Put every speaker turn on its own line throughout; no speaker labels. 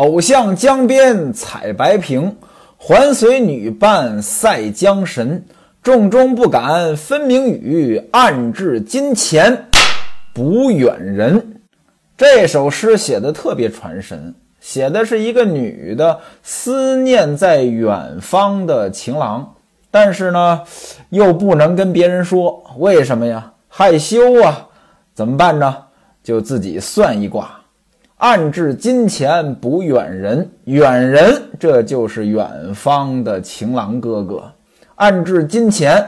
偶向江边采白萍，还随女伴赛江神。重中不敢分明语，暗掷金钱不远人。这首诗写的特别传神，写的是一个女的思念在远方的情郎，但是呢，又不能跟别人说，为什么呀？害羞啊，怎么办呢？就自己算一卦，暗至金钱不远人，远人这就是远方的情郎哥哥。暗至金钱，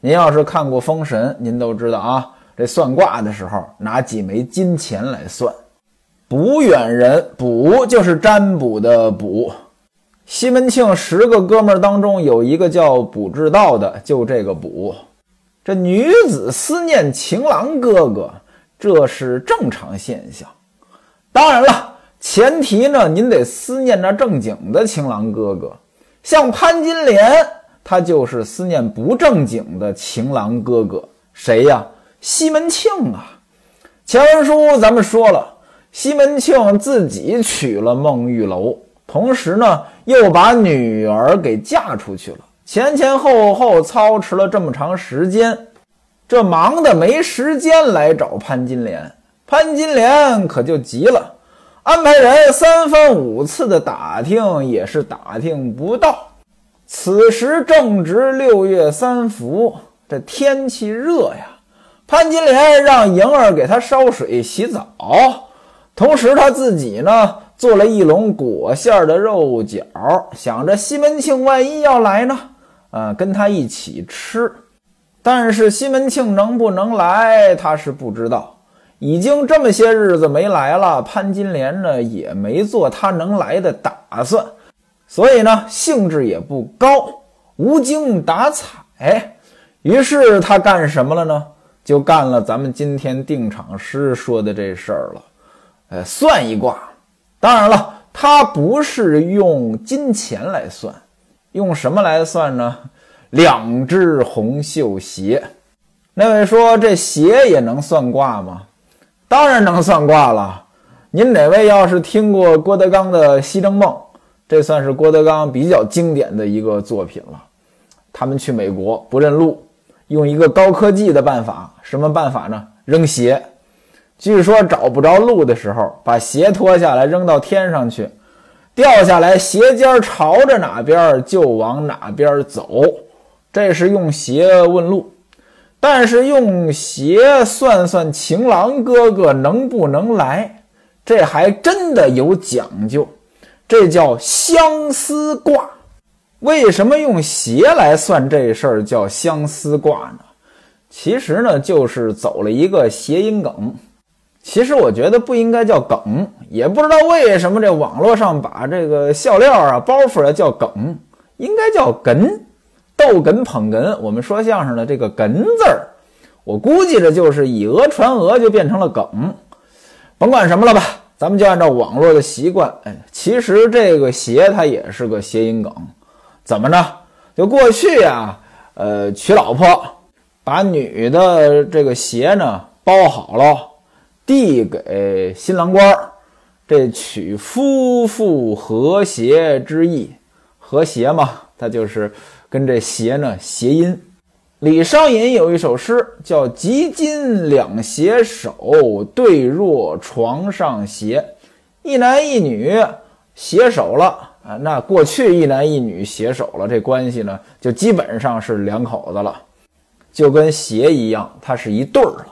您要是看过《封神》，您都知道啊。这算卦的时候，拿几枚金钱来算。卜远人，卜就是占卜的卜。西门庆十个哥们儿当中，有一个叫卜志道的，就这个卜。这女子思念情郎哥哥，这是正常现象。当然了，前提呢，您得思念那正经的情郎哥哥，像潘金莲。他就是思念不正经的情郎哥哥，谁呀？西门庆啊！前文书咱们说了，西门庆自己娶了孟玉楼，同时呢又把女儿给嫁出去了，前前后后操持了这么长时间，这忙的没时间来找潘金莲。潘金莲可就急了，安排人三番五次的打听，也是打听不到。此时正值六月三伏，这天气热呀。潘金莲让莹儿给她烧水洗澡，同时她自己呢做了一笼裹馅的肉饺，想着西门庆万一要来呢，啊，跟他一起吃。但是西门庆能不能来，他是不知道。已经这么些日子没来了，潘金莲呢也没做他能来的打算。所以呢，兴致也不高，无精打采。于是他干什么了呢？就干了咱们今天定场诗说的这事儿了。呃，算一卦。当然了，他不是用金钱来算，用什么来算呢？两只红绣鞋。那位说这鞋也能算卦吗？当然能算卦了。您哪位要是听过郭德纲的《西征梦》？这算是郭德纲比较经典的一个作品了。他们去美国不认路，用一个高科技的办法，什么办法呢？扔鞋。据说找不着路的时候，把鞋脱下来扔到天上去，掉下来鞋尖朝着哪边就往哪边走。这是用鞋问路，但是用鞋算算情郎哥哥能不能来，这还真的有讲究。这叫相思卦，为什么用鞋来算这事儿叫相思卦呢？其实呢，就是走了一个谐音梗。其实我觉得不应该叫梗，也不知道为什么这网络上把这个笑料啊、包袱啊叫梗，应该叫哏，逗哏捧哏。我们说相声的这个哏字儿，我估计着就是以讹传讹，就变成了梗。甭管什么了吧。咱们就按照网络的习惯，哎，其实这个鞋它也是个谐音梗，怎么着？就过去呀，呃，娶老婆，把女的这个鞋呢包好了，递给新郎官儿，这取夫妇和谐之意，和谐嘛，它就是跟这鞋呢谐音。李商隐有一首诗，叫“及今两携手，对若床上鞋”。一男一女携手了啊，那过去一男一女携手了，这关系呢，就基本上是两口子了，就跟鞋一样，它是一对儿了。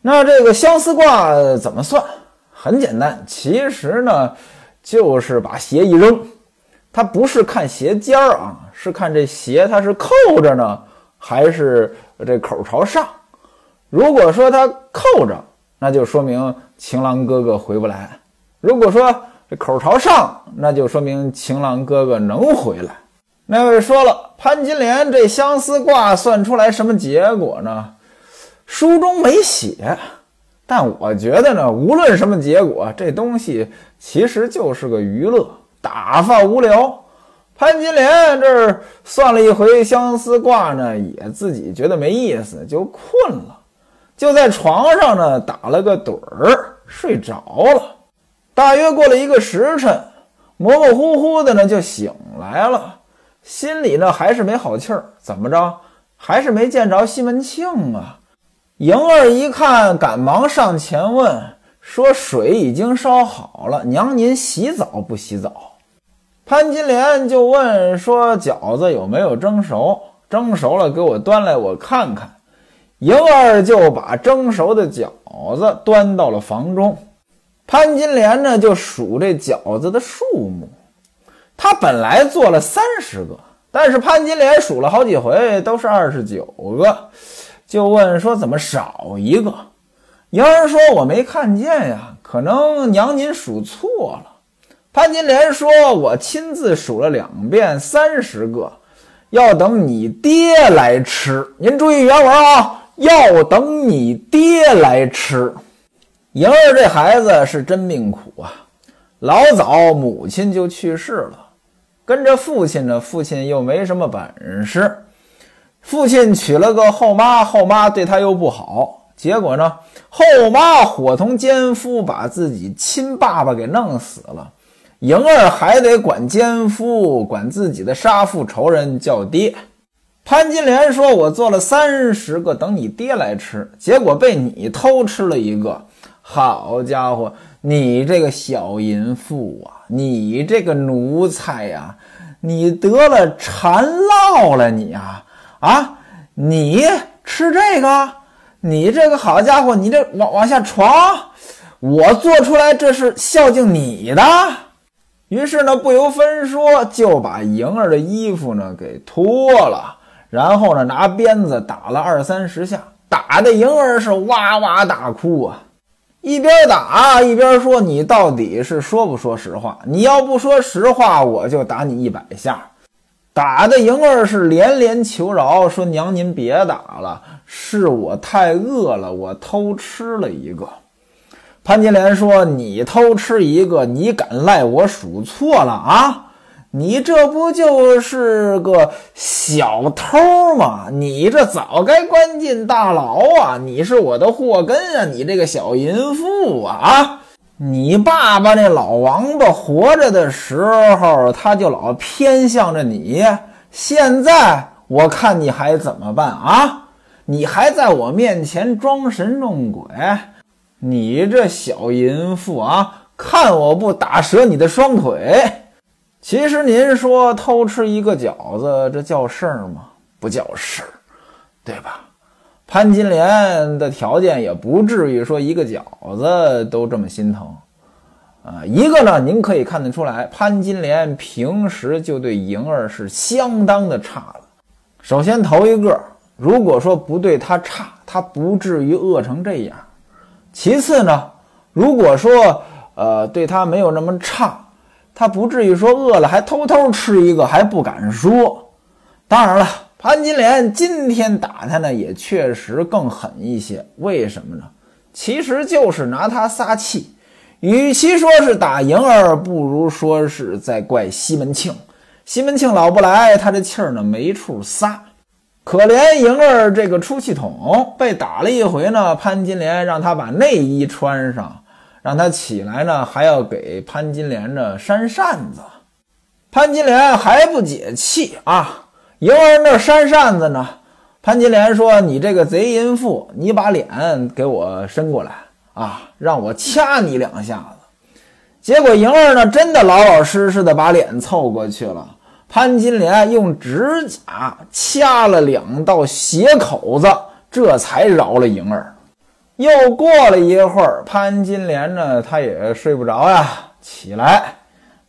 那这个相思卦怎么算？很简单，其实呢，就是把鞋一扔，它不是看鞋尖儿啊，是看这鞋它是扣着呢。还是这口朝上，如果说它扣着，那就说明情郎哥哥回不来；如果说这口朝上，那就说明情郎哥哥能回来。那位说了，潘金莲这相思卦算出来什么结果呢？书中没写，但我觉得呢，无论什么结果，这东西其实就是个娱乐，打发无聊。潘金莲这儿算了一回相思卦呢，也自己觉得没意思，就困了，就在床上呢打了个盹儿，睡着了。大约过了一个时辰，模模糊糊的呢就醒来了，心里呢还是没好气儿。怎么着？还是没见着西门庆啊？迎儿一看，赶忙上前问说：“水已经烧好了，娘您洗澡不洗澡？”潘金莲就问说：“饺子有没有蒸熟？蒸熟了给我端来，我看看。”莹儿就把蒸熟的饺子端到了房中。潘金莲呢，就数这饺子的数目。他本来做了三十个，但是潘金莲数了好几回，都是二十九个，就问说：“怎么少一个？”莹儿说：“我没看见呀，可能娘您数错了。”潘金莲说：“我亲自数了两遍，三十个，要等你爹来吃。您注意原文啊。”要等你爹来吃。莹儿这孩子是真命苦啊，老早母亲就去世了，跟着父亲呢，父亲又没什么本事，父亲娶了个后妈，后妈对他又不好，结果呢，后妈伙同奸夫把自己亲爸爸给弄死了，莹儿还得管奸夫，管自己的杀父仇人叫爹。潘金莲说：“我做了三十个，等你爹来吃，结果被你偷吃了一个。好家伙，你这个小淫妇啊，你这个奴才呀，你得了馋烙了你啊啊！你吃这个，你这个好家伙，你这往往下床，我做出来这是孝敬你的。于是呢，不由分说就把莹儿的衣服呢给脱了。”然后呢，拿鞭子打了二三十下，打的莹儿是哇哇大哭啊！一边打一边说：“你到底是说不说实话？你要不说实话，我就打你一百下。”打的莹儿是连连求饶，说：“娘您别打了，是我太饿了，我偷吃了一个。”潘金莲说：“你偷吃一个，你敢赖我数错了啊？”你这不就是个小偷吗？你这早该关进大牢啊！你是我的祸根啊！你这个小淫妇啊！啊！你爸爸那老王八活着的时候，他就老偏向着你。现在我看你还怎么办啊？你还在我面前装神弄鬼！你这小淫妇啊！看我不打折你的双腿！其实您说偷吃一个饺子，这叫事儿吗？不叫事儿，对吧？潘金莲的条件也不至于说一个饺子都这么心疼啊。一个呢，您可以看得出来，潘金莲平时就对莹儿是相当的差了。首先头一个，如果说不对他差，他不至于饿成这样。其次呢，如果说呃对他没有那么差。他不至于说饿了还偷偷吃一个还不敢说。当然了，潘金莲今天打他呢，也确实更狠一些。为什么呢？其实就是拿他撒气。与其说是打莹儿，不如说是在怪西门庆。西门庆老不来，他这气儿呢没处撒。可怜莹儿这个出气筒，被打了一回呢。潘金莲让他把内衣穿上。让他起来呢，还要给潘金莲呢扇扇子。潘金莲还不解气啊！莹儿那扇扇子呢？潘金莲说：“你这个贼淫妇，你把脸给我伸过来啊，让我掐你两下子。”结果莹儿呢，真的老老实实的把脸凑过去了。潘金莲用指甲掐了两道血口子，这才饶了莹儿。又过了一会儿，潘金莲呢，她也睡不着呀，起来，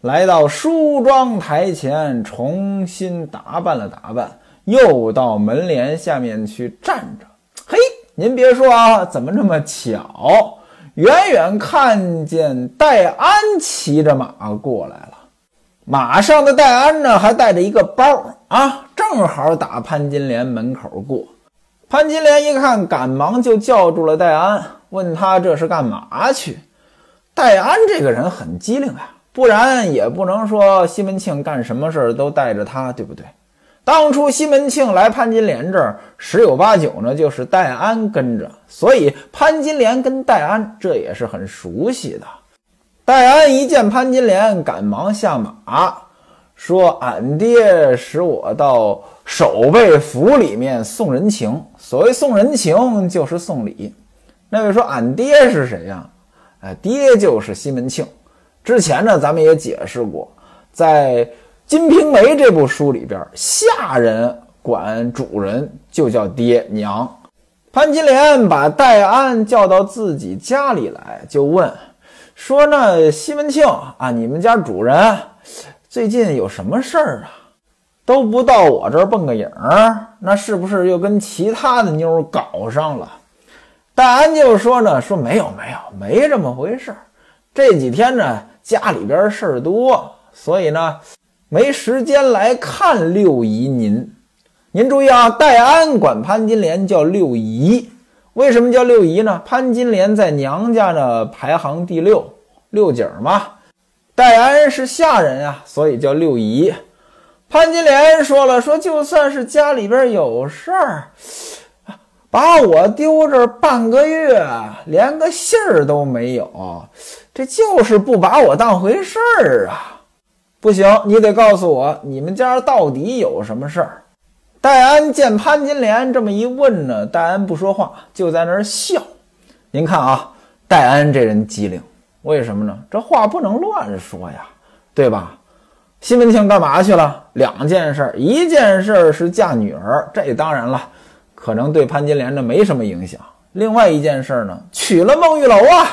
来到梳妆台前，重新打扮了打扮，又到门帘下面去站着。嘿，您别说啊，怎么这么巧？远远看见戴安骑着马过来了，马上的戴安呢，还带着一个包啊，正好打潘金莲门口过。潘金莲一看，赶忙就叫住了戴安，问他这是干嘛去。戴安这个人很机灵啊，不然也不能说西门庆干什么事儿都带着他，对不对？当初西门庆来潘金莲这儿，十有八九呢就是戴安跟着，所以潘金莲跟戴安这也是很熟悉的。戴安一见潘金莲，赶忙下马，说：“俺爹使我到守备府里面送人情。所谓送人情，就是送礼。”那位说：“俺爹是谁呀？”哎，爹就是西门庆。之前呢，咱们也解释过，在《金瓶梅》这部书里边，下人管主人就叫爹娘。潘金莲把戴安叫到自己家里来，就问说：“那西门庆啊，你们家主人最近有什么事儿啊？都不到我这儿蹦个影儿，那是不是又跟其他的妞搞上了？”戴安就说呢：“说没有没有，没这么回事儿。这几天呢。”家里边事儿多，所以呢，没时间来看六姨您。您注意啊，戴安管潘金莲叫六姨，为什么叫六姨呢？潘金莲在娘家呢排行第六，六姐嘛。戴安是下人呀，所以叫六姨。潘金莲说了，说就算是家里边有事儿，把我丢这半个月，连个信儿都没有。这就是不把我当回事儿啊！不行，你得告诉我你们家到底有什么事儿。戴安见潘金莲这么一问呢，戴安不说话，就在那儿笑。您看啊，戴安这人机灵，为什么呢？这话不能乱说呀，对吧？西门庆干嘛去了？两件事，一件事是嫁女儿，这当然了，可能对潘金莲这没什么影响。另外一件事呢，娶了孟玉楼啊。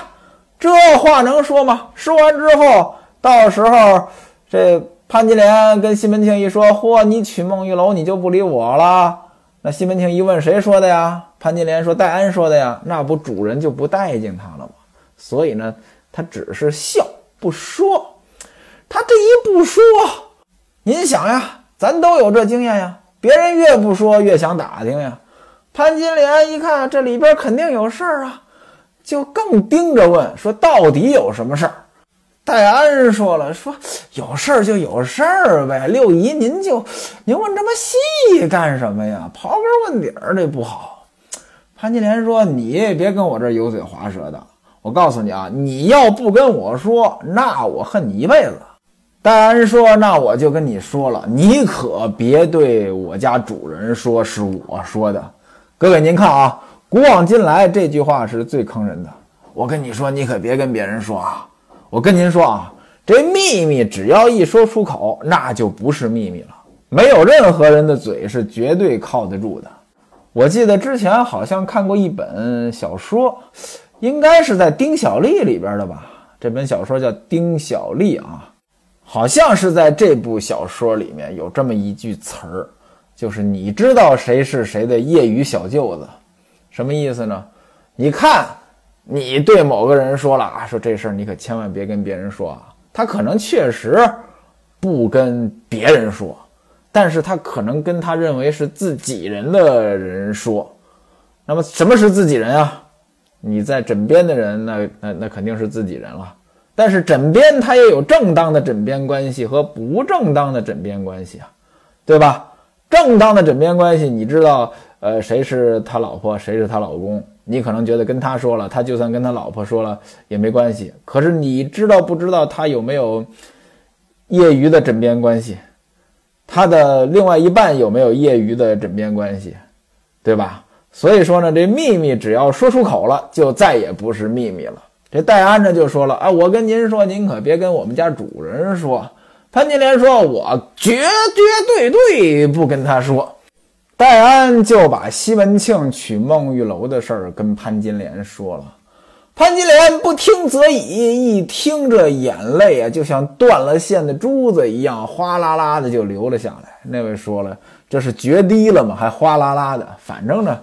这话能说吗？说完之后，到时候这潘金莲跟西门庆一说：“嚯，你娶孟玉楼，你就不理我了？”那西门庆一问：“谁说的呀？”潘金莲说：“戴安说的呀。”那不主人就不待见他了吗？所以呢，他只是笑不说。他这一不说，您想呀，咱都有这经验呀。别人越不说，越想打听呀。潘金莲一看，这里边肯定有事儿啊。就更盯着问说：“到底有什么事儿？”戴安说了：“说有事儿就有事儿呗。六姨，您就您问这么细干什么呀？刨根问底儿这不好。”潘金莲说：“你别跟我这油嘴滑舌的。我告诉你啊，你要不跟我说，那我恨你一辈子。”戴安说：“那我就跟你说了，你可别对我家主人说是我说的。各位您看啊。”古往今来，这句话是最坑人的。我跟你说，你可别跟别人说啊！我跟您说啊，这秘密只要一说出口，那就不是秘密了。没有任何人的嘴是绝对靠得住的。我记得之前好像看过一本小说，应该是在《丁小丽》里边的吧？这本小说叫《丁小丽》啊，好像是在这部小说里面有这么一句词儿，就是你知道谁是谁的业余小舅子。什么意思呢？你看，你对某个人说了啊，说这事儿你可千万别跟别人说啊。他可能确实不跟别人说，但是他可能跟他认为是自己人的人说。那么什么是自己人啊？你在枕边的人，那那那肯定是自己人了。但是枕边他也有正当的枕边关系和不正当的枕边关系啊，对吧？正当的枕边关系，你知道。呃，谁是他老婆，谁是他老公？你可能觉得跟他说了，他就算跟他老婆说了也没关系。可是你知道不知道他有没有业余的枕边关系？他的另外一半有没有业余的枕边关系？对吧？所以说呢，这秘密只要说出口了，就再也不是秘密了。这戴安呢就说了啊，我跟您说，您可别跟我们家主人说。潘金莲说，我绝绝对对不跟他说。戴安就把西门庆娶孟玉楼的事儿跟潘金莲说了，潘金莲不听则已，一听这眼泪啊，就像断了线的珠子一样，哗啦啦的就流了下来。那位说了，这是决堤了吗？还哗啦啦的，反正呢，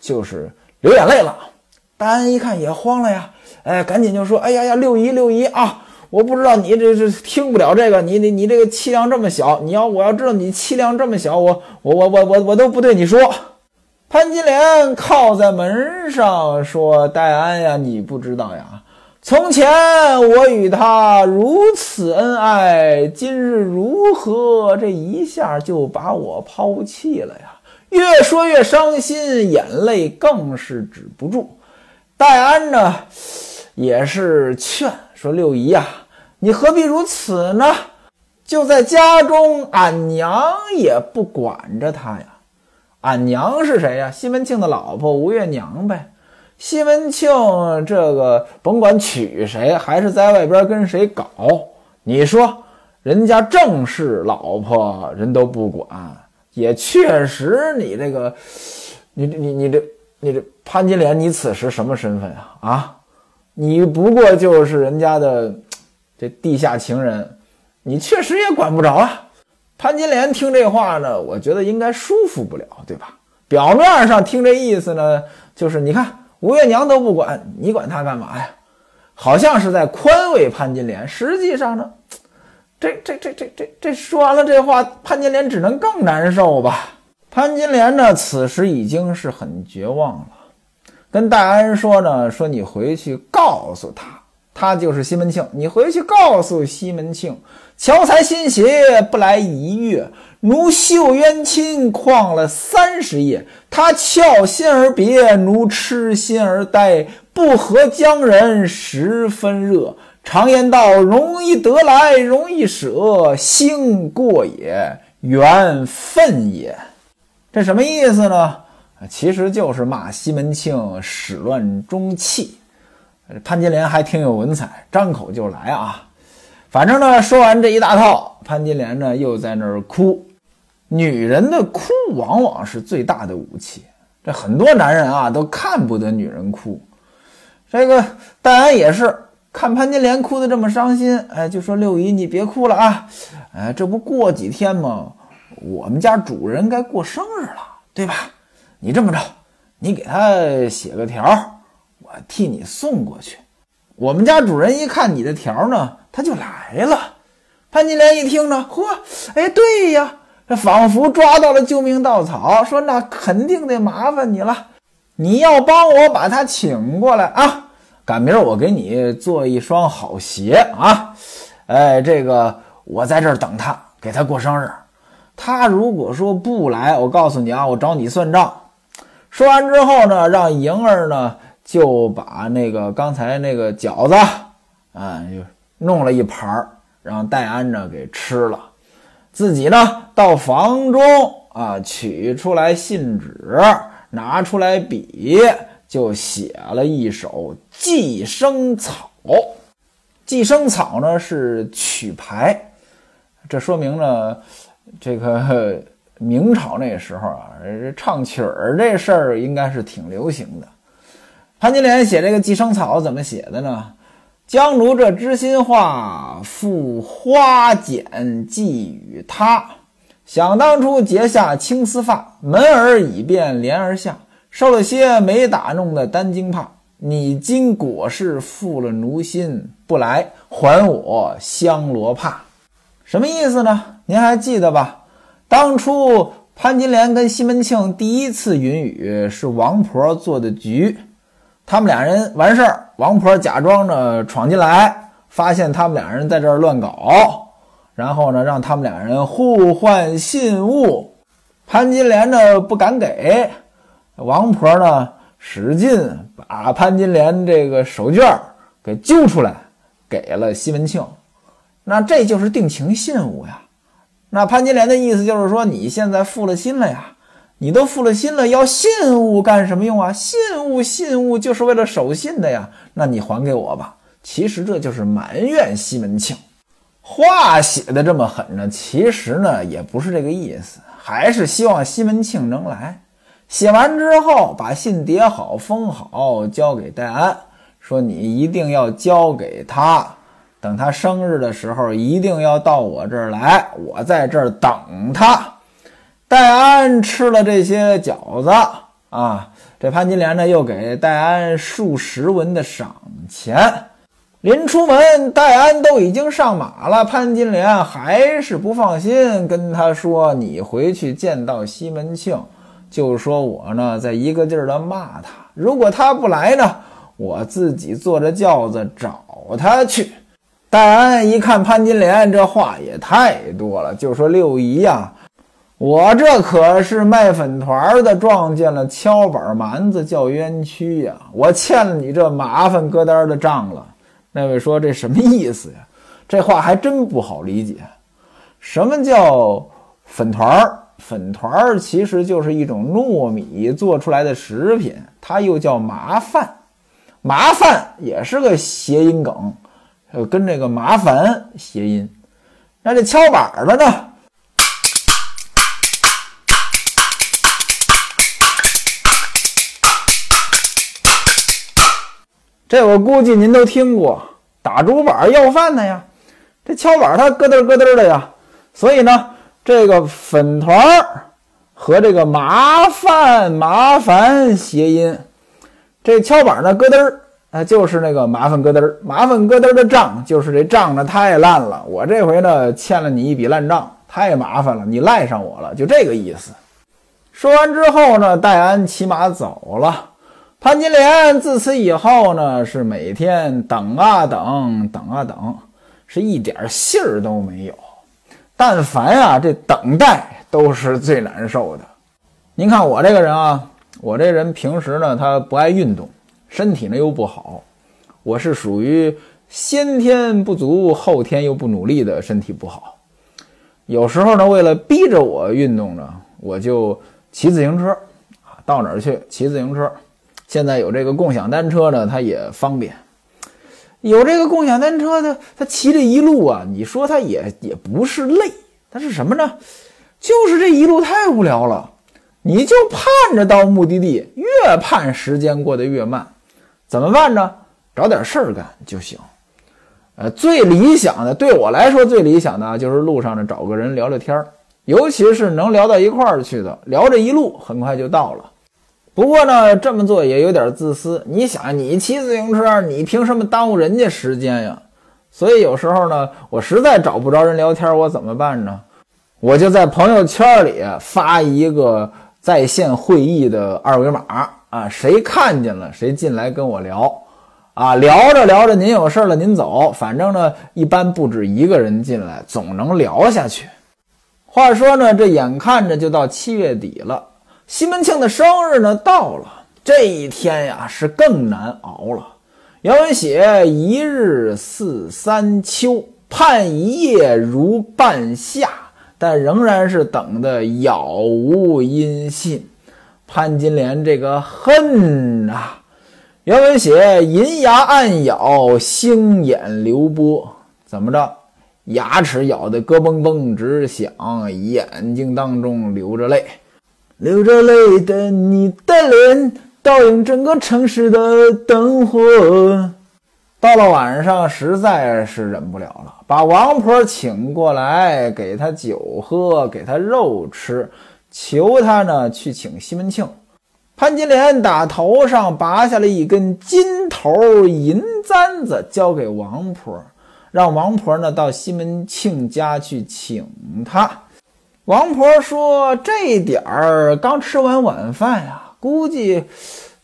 就是流眼泪了。戴安一看也慌了呀，哎，赶紧就说：“哎呀呀，六姨六姨啊！”我不知道你这是听不了这个，你你你这个气量这么小，你要我要知道你气量这么小，我我我我我我都不对你说。潘金莲靠在门上说：“戴安呀，你不知道呀，从前我与他如此恩爱，今日如何这一下就把我抛弃了呀？”越说越伤心，眼泪更是止不住。戴安呢，也是劝。说六姨呀，你何必如此呢？就在家中，俺娘也不管着他呀。俺娘是谁呀？西门庆的老婆吴月娘呗。西门庆这个甭管娶谁，还是在外边跟谁搞，你说人家正是老婆，人都不管，也确实你这个，你你你这你这潘金莲，你此时什么身份啊？啊，你不过就是人家的这地下情人，你确实也管不着啊。潘金莲听这话呢，我觉得应该舒服不了，对吧？表面上听这意思呢，就是你看。吴月娘都不管你管他干嘛呀？好像是在宽慰潘金莲，实际上呢，这这这这这这说完了这话，潘金莲只能更难受吧。潘金莲呢，此时已经是很绝望了，跟戴安说呢，说你回去告诉他，他就是西门庆，你回去告诉西门庆，乔才新鞋不来一月。奴绣冤亲旷了三十夜，他俏心而别，奴痴心而呆。不合江人十分热，常言道：容易得来容易舍，兴过也，缘分也。这什么意思呢？其实就是骂西门庆始乱终弃。潘金莲还挺有文采，张口就来啊。反正呢，说完这一大套，潘金莲呢又在那儿哭。女人的哭往往是最大的武器，这很多男人啊都看不得女人哭。这个戴安也是看潘金莲哭得这么伤心，哎，就说六姨你别哭了啊，哎，这不过几天吗？我们家主人该过生日了，对吧？你这么着，你给他写个条，我替你送过去。我们家主人一看你的条呢，他就来了。潘金莲一听呢，嚯，哎，对呀。这仿佛抓到了救命稻草，说：“那肯定得麻烦你了，你要帮我把他请过来啊！赶明儿我给你做一双好鞋啊！哎，这个我在这儿等他，给他过生日。他如果说不来，我告诉你啊，我找你算账。”说完之后呢，让莹儿呢就把那个刚才那个饺子啊，就弄了一盘儿，让戴安呢给吃了。自己呢，到房中啊，取出来信纸，拿出来笔，就写了一首《寄生草》。寄生草呢是曲牌，这说明呢，这个明朝那时候啊，唱曲儿这事儿应该是挺流行的。潘金莲写这个《寄生草》怎么写的呢？将如这知心话，付花剪寄与他。想当初结下青丝发，门儿已变帘儿下。受了些没打弄的单惊怕，你今果是负了奴心，不来还我香罗帕。什么意思呢？您还记得吧？当初潘金莲跟西门庆第一次云雨，是王婆做的局。他们俩人完事儿，王婆假装着闯进来，发现他们俩人在这儿乱搞，然后呢，让他们俩人互换信物。潘金莲呢不敢给，王婆呢使劲把潘金莲这个手绢给揪出来，给了西门庆。那这就是定情信物呀。那潘金莲的意思就是说，你现在负了心了呀。你都负了心了，要信物干什么用啊？信物，信物就是为了守信的呀。那你还给我吧。其实这就是埋怨西门庆，话写的这么狠呢，其实呢也不是这个意思，还是希望西门庆能来。写完之后，把信叠好，封好，交给戴安，说你一定要交给他，等他生日的时候，一定要到我这儿来，我在这儿等他。戴安吃了这些饺子啊，这潘金莲呢又给戴安数十文的赏钱。临出门，戴安都已经上马了，潘金莲还是不放心，跟他说：“你回去见到西门庆，就说我呢在一个劲儿的骂他。如果他不来呢，我自己坐着轿子找他去。”戴安一看潘金莲这话也太多了，就说：“六姨呀。”我这可是卖粉团的，撞见了敲板蛮子叫冤屈呀！我欠了你这麻烦疙瘩的账了，那位说这什么意思呀？这话还真不好理解。什么叫粉团儿？粉团儿其实就是一种糯米做出来的食品，它又叫麻饭。麻烦也是个谐音梗，呃，跟这个麻烦谐音。那这敲板的呢？这我估计您都听过，打竹板要饭的呀。这敲板它咯噔咯噔的呀，所以呢，这个粉团儿和这个麻烦麻烦谐音。这敲板呢咯噔儿，啊，就是那个麻烦咯噔儿，麻烦咯噔儿的账，就是这账呢太烂了。我这回呢欠了你一笔烂账，太麻烦了，你赖上我了，就这个意思。说完之后呢，戴安骑马走了。潘金莲自此以后呢，是每天等啊等，等啊等。是一点信儿都没有，但凡啊，这等待都是最难受的。您看我这个人啊，我这人平时呢，他不爱运动，身体呢又不好，我是属于先天不足，后天又不努力的身体不好。有时候呢，为了逼着我运动呢，我就骑自行车啊，到哪儿去骑自行车。现在有这个共享单车呢，它也方便。有这个共享单车的，他骑这一路啊，你说他也也不是累，他是什么呢？就是这一路太无聊了，你就盼着到目的地，越盼时间过得越慢，怎么办呢？找点事儿干就行。呃，最理想的，对我来说最理想的就是路上呢找个人聊聊天，尤其是能聊到一块儿去的，聊这一路很快就到了。不过呢，这么做也有点自私。你想，你骑自行车，你凭什么耽误人家时间呀？所以有时候呢，我实在找不着人聊天，我怎么办呢？我就在朋友圈里发一个在线会议的二维码啊，谁看见了谁进来跟我聊啊，聊着聊着您有事了您走，反正呢一般不止一个人进来，总能聊下去。话说呢，这眼看着就到七月底了。西门庆的生日呢到了，这一天呀是更难熬了。原文写一日似三秋，盼一夜如半夏，但仍然是等的杳无音信。潘金莲这个恨啊！原文写银牙暗咬，星眼流波，怎么着？牙齿咬得咯嘣嘣直响，眼睛当中流着泪。流着泪的你的脸，倒映整个城市的灯火。到了晚上，实在是忍不了了，把王婆请过来，给她酒喝，给她肉吃，求她呢去请西门庆。潘金莲打头上拔下了一根金头银簪子，交给王婆，让王婆呢到西门庆家去请他。王婆说：“这点儿刚吃完晚饭呀，估计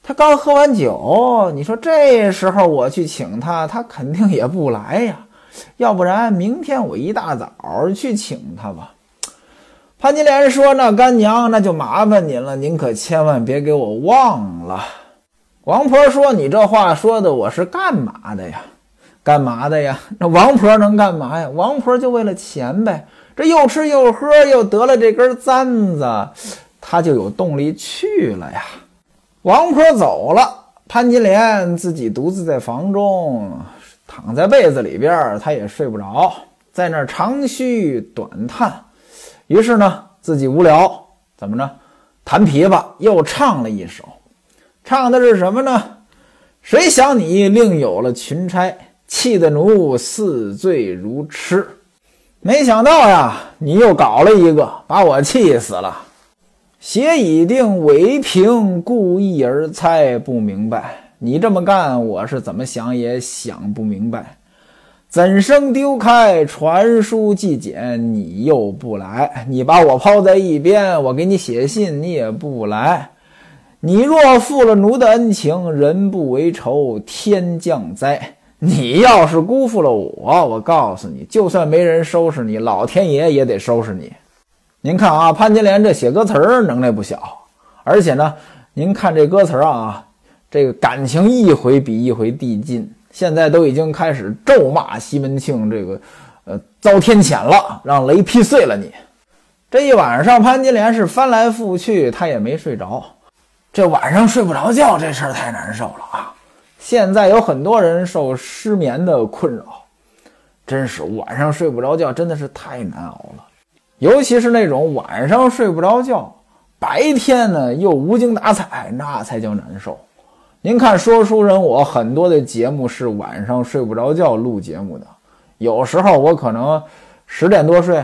他刚喝完酒。你说这时候我去请他，他肯定也不来呀。要不然明天我一大早去请他吧。”潘金莲说：“那干娘，那就麻烦您了，您可千万别给我忘了。”王婆说：“你这话说的，我是干嘛的呀？干嘛的呀？那王婆能干嘛呀？王婆就为了钱呗。”这又吃又喝，又得了这根簪子，他就有动力去了呀。王婆走了，潘金莲自己独自在房中躺在被子里边，她也睡不着，在那长吁短叹。于是呢，自己无聊，怎么着，弹琵琶又唱了一首，唱的是什么呢？谁想你另有了群钗，气得奴似醉如痴。没想到呀，你又搞了一个，把我气死了。写已定，为凭故意而猜不明白。你这么干，我是怎么想也想不明白。怎生丢开传书寄简，你又不来？你把我抛在一边，我给你写信，你也不来。你若负了奴的恩情，人不为仇，天降灾。你要是辜负了我，我告诉你，就算没人收拾你，老天爷也得收拾你。您看啊，潘金莲这写歌词儿能耐不小，而且呢，您看这歌词儿啊，这个感情一回比一回递进。现在都已经开始咒骂西门庆这个，呃，遭天谴了，让雷劈碎了你。这一晚上，潘金莲是翻来覆去，她也没睡着。这晚上睡不着觉，这事儿太难受了啊！现在有很多人受失眠的困扰，真是晚上睡不着觉，真的是太难熬了。尤其是那种晚上睡不着觉，白天呢又无精打采，那才叫难受。您看，说书人我很多的节目是晚上睡不着觉录节目的，有时候我可能十点多睡，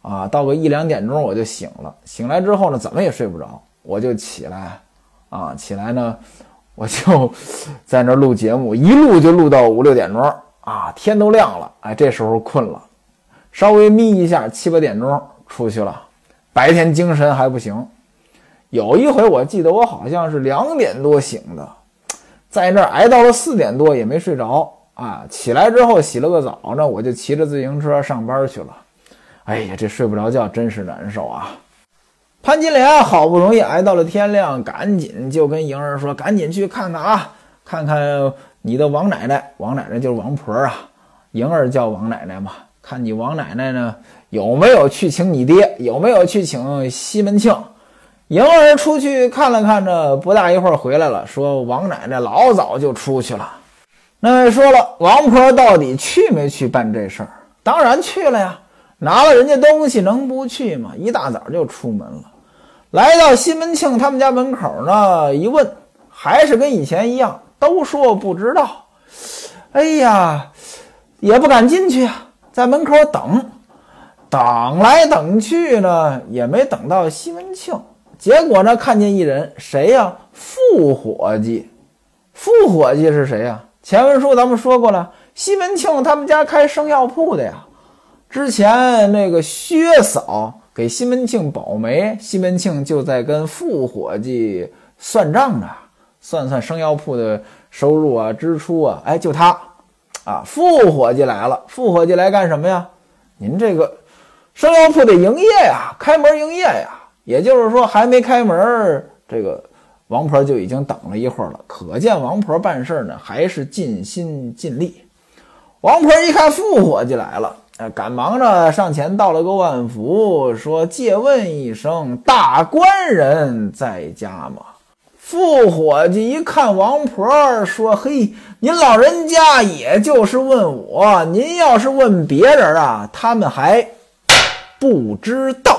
啊，到个一两点钟我就醒了，醒来之后呢，怎么也睡不着，我就起来，啊，起来呢，我就在那录节目，一录就录到五六点钟，啊，天都亮了，哎，这时候困了。稍微眯一下，七八点钟出去了，白天精神还不行。有一回我记得我好像是两点多醒的，在那儿挨到了四点多也没睡着啊。起来之后洗了个澡呢，我就骑着自行车上班去了。哎呀，这睡不着觉真是难受啊！潘金莲好不容易挨到了天亮，赶紧就跟莹儿说：“赶紧去看看啊，看看你的王奶奶。王奶奶就是王婆啊，莹儿叫王奶奶嘛。”看你王奶奶呢，有没有去请你爹？有没有去请西门庆？莹儿出去看了看着，不大一会儿回来了，说王奶奶老早就出去了。那说了，王婆到底去没去办这事儿？当然去了呀，拿了人家东西能不去吗？一大早就出门了，来到西门庆他们家门口呢，一问，还是跟以前一样，都说不知道。哎呀，也不敢进去啊。在门口等，等来等去呢，也没等到西门庆。结果呢，看见一人，谁呀？副伙计。副伙计是谁呀？前文书咱们说过了，西门庆他们家开生药铺的呀。之前那个薛嫂给西门庆保媒，西门庆就在跟副伙计算账呢，算算生药铺的收入啊、支出啊。哎，就他。啊，副伙计来了。副伙计来干什么呀？您这个生药铺得营业呀，开门营业呀。也就是说，还没开门，这个王婆就已经等了一会儿了。可见王婆办事呢，还是尽心尽力。王婆一看副伙计来了，呃，赶忙着上前道了个万福，说：“借问一声，大官人在家吗？”副伙计一看王婆，说：“嘿，您老人家也就是问我，您要是问别人啊，他们还不知道。”